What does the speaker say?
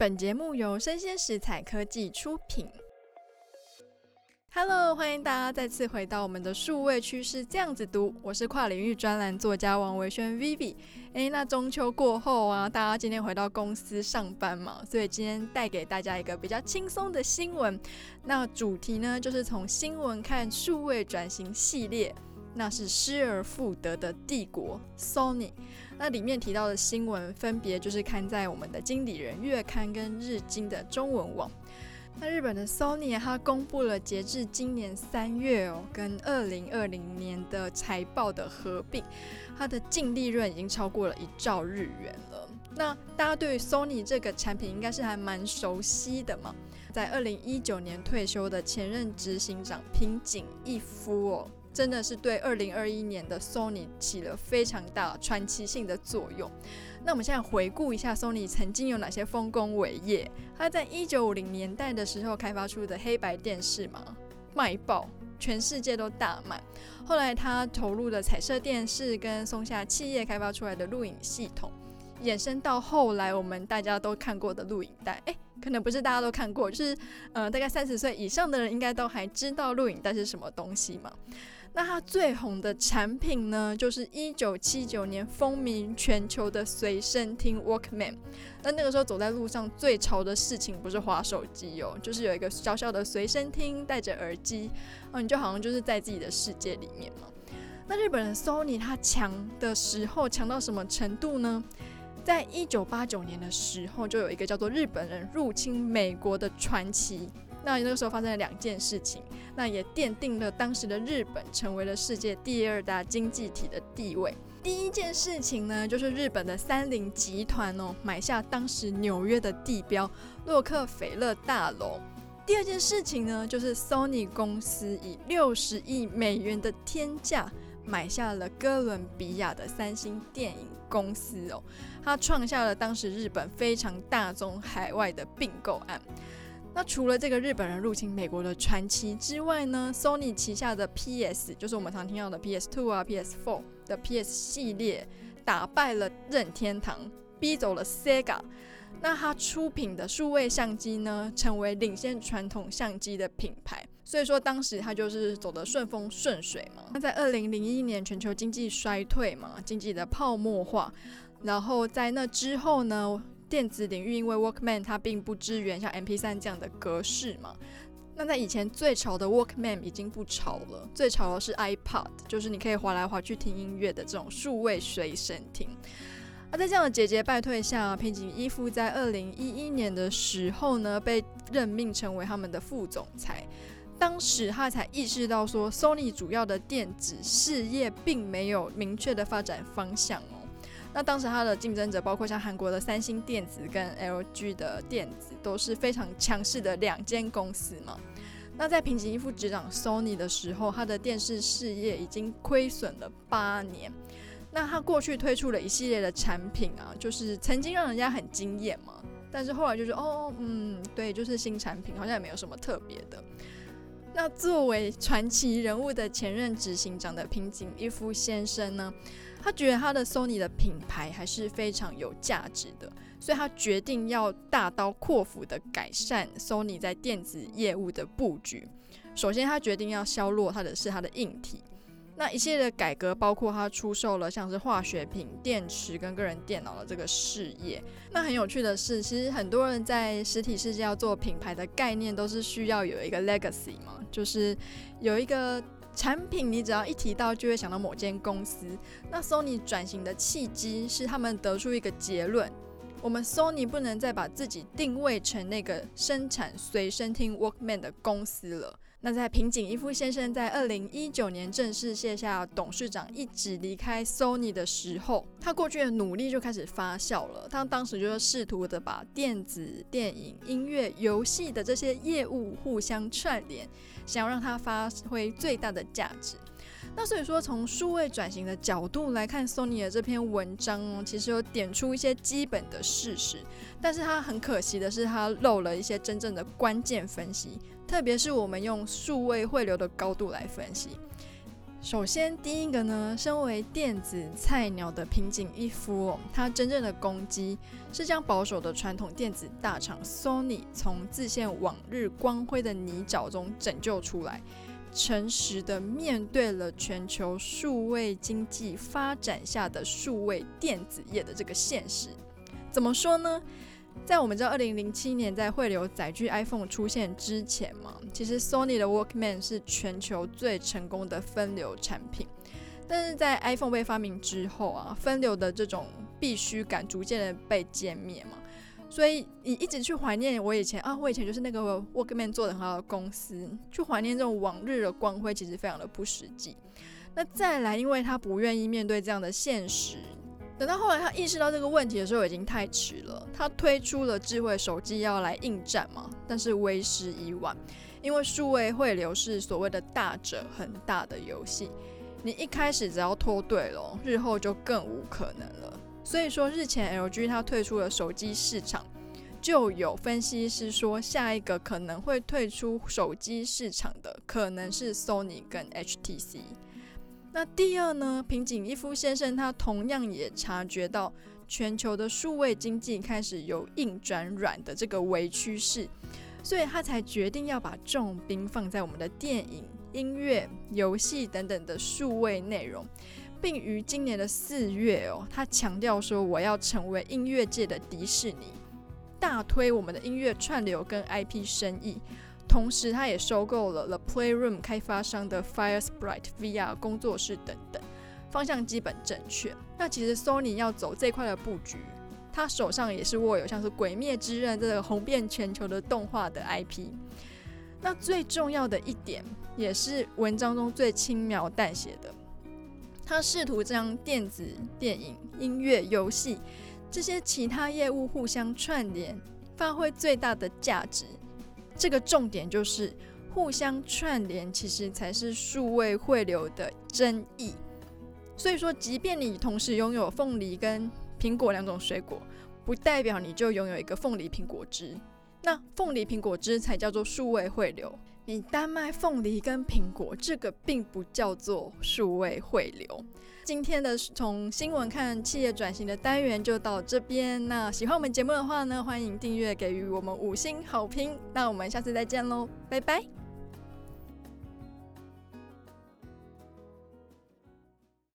本节目由生鲜食材科技出品。Hello，欢迎大家再次回到我们的数位趋势这样子读，我是跨领域专栏作家王维轩 Vivi。诶，那中秋过后啊，大家今天回到公司上班嘛，所以今天带给大家一个比较轻松的新闻。那主题呢，就是从新闻看数位转型系列。那是失而复得的帝国 Sony，那里面提到的新闻分别就是刊在我们的经理人月刊跟日经的中文网。那日本的 Sony 它公布了截至今年三月哦，跟二零二零年的财报的合并，它的净利润已经超过了一兆日元了。那大家对于 Sony 这个产品应该是还蛮熟悉的嘛，在二零一九年退休的前任执行长平井一夫哦。真的是对二零二一年的 Sony 起了非常大传奇性的作用。那我们现在回顾一下 Sony 曾经有哪些丰功伟业。它在一九五零年代的时候开发出的黑白电视嘛，卖爆，全世界都大卖。后来他投入的彩色电视跟松下企业开发出来的录影系统。衍生到后来，我们大家都看过的录影带，诶，可能不是大家都看过，就是呃，大概三十岁以上的人应该都还知道录影带是什么东西嘛。那它最红的产品呢，就是一九七九年风靡全球的随身听 Walkman。那那个时候走在路上最潮的事情不是滑手机哦，就是有一个小小的随身听，戴着耳机，哦，你就好像就是在自己的世界里面嘛。那日本人 Sony 它强的时候强到什么程度呢？在一九八九年的时候，就有一个叫做日本人入侵美国的传奇。那那个时候发生了两件事情，那也奠定了当时的日本成为了世界第二大经济体的地位。第一件事情呢，就是日本的三菱集团哦，买下当时纽约的地标洛克菲勒大楼。第二件事情呢，就是 Sony 公司以六十亿美元的天价。买下了哥伦比亚的三星电影公司哦，他创下了当时日本非常大宗海外的并购案。那除了这个日本人入侵美国的传奇之外呢，Sony 旗下的 PS，就是我们常听到的 PS2 啊、PS4 的 PS 系列，打败了任天堂，逼走了 Sega。那他出品的数位相机呢，成为领先传统相机的品牌。所以说，当时他就是走得顺风顺水嘛。那在二零零一年全球经济衰退嘛，经济的泡沫化，然后在那之后呢，电子领域因为 Walkman 它并不支援像 MP3 这样的格式嘛。那在以前最潮的 Walkman 已经不潮了，最潮的是 iPod，就是你可以滑来滑去听音乐的这种数位随身听。而在这样的节节败退下，平井一夫在二零一一年的时候呢，被任命成为他们的副总裁。当时他才意识到说，Sony 主要的电子事业并没有明确的发展方向哦。那当时他的竞争者包括像韩国的三星电子跟 LG 的电子都是非常强势的两间公司嘛。那在平井一夫执掌 Sony 的时候，他的电视事业已经亏损了八年。那他过去推出了一系列的产品啊，就是曾经让人家很惊艳嘛，但是后来就是哦，嗯，对，就是新产品，好像也没有什么特别的。那作为传奇人物的前任执行长的平井一夫先生呢，他觉得他的 Sony 的品牌还是非常有价值的，所以他决定要大刀阔斧的改善 Sony 在电子业务的布局。首先，他决定要削弱他的是他的硬体。那一系列的改革，包括他出售了像是化学品、电池跟个人电脑的这个事业。那很有趣的是，其实很多人在实体世界要做品牌的概念，都是需要有一个 legacy 嘛，就是有一个产品，你只要一提到就会想到某间公司。那 Sony 转型的契机是他们得出一个结论。我们 Sony 不能再把自己定位成那个生产随身听 Walkman 的公司了。那在平井一夫先生在二零一九年正式卸下董事长一职离开 Sony 的时候，他过去的努力就开始发酵了。他当时就是试图的把电子、电影、音乐、游戏的这些业务互相串联，想要让它发挥最大的价值。那所以说，从数位转型的角度来看，Sony 的这篇文章哦，其实有点出一些基本的事实，但是它很可惜的是，它漏了一些真正的关键分析，特别是我们用数位汇流的高度来分析。首先，第一个呢，身为电子菜鸟的平井一夫哦，他真正的攻击是将保守的传统电子大厂 Sony 从自陷往日光辉的泥沼中拯救出来，诚实的面对了全球数位经济发展下的数位电子业的这个现实。怎么说呢？在我们知道二零零七年在汇流载具 iPhone 出现之前嘛，其实 Sony 的 Walkman 是全球最成功的分流产品。但是在 iPhone 被发明之后啊，分流的这种必须感逐渐的被歼灭嘛，所以你一直去怀念我以前啊，我以前就是那个 workman 做的很好的公司，去怀念这种往日的光辉，其实非常的不实际。那再来，因为他不愿意面对这样的现实。等到后来他意识到这个问题的时候，已经太迟了。他推出了智慧手机要来应战嘛，但是为时已晚，因为数位汇流是所谓的大者恒大的游戏，你一开始只要脱队了，日后就更无可能了。所以说，日前 LG 它退出了手机市场，就有分析师说，下一个可能会退出手机市场的，可能是 Sony 跟 HTC。那第二呢，平井一夫先生他同样也察觉到全球的数位经济开始由硬转软的这个微趋势，所以他才决定要把重兵放在我们的电影、音乐、游戏等等的数位内容，并于今年的四月哦，他强调说，我要成为音乐界的迪士尼，大推我们的音乐串流跟 IP 生意。同时，他也收购了 The Playroom 开发商的 FireSprite VR 工作室等等，方向基本正确。那其实 Sony 要走这块的布局，他手上也是握有像是《鬼灭之刃》这个红遍全球的动画的 IP。那最重要的一点，也是文章中最轻描淡写的，他试图将电子、电影、音乐、游戏这些其他业务互相串联，发挥最大的价值。这个重点就是互相串联，其实才是数位汇流的真意。所以说，即便你同时拥有凤梨跟苹果两种水果，不代表你就拥有一个凤梨苹果汁。那凤梨苹果汁才叫做数位汇流。你单卖凤梨跟苹果，这个并不叫做数位汇流。今天的从新闻看企业转型的单元就到这边。那喜欢我们节目的话呢，欢迎订阅，给予我们五星好评。那我们下次再见喽，拜拜。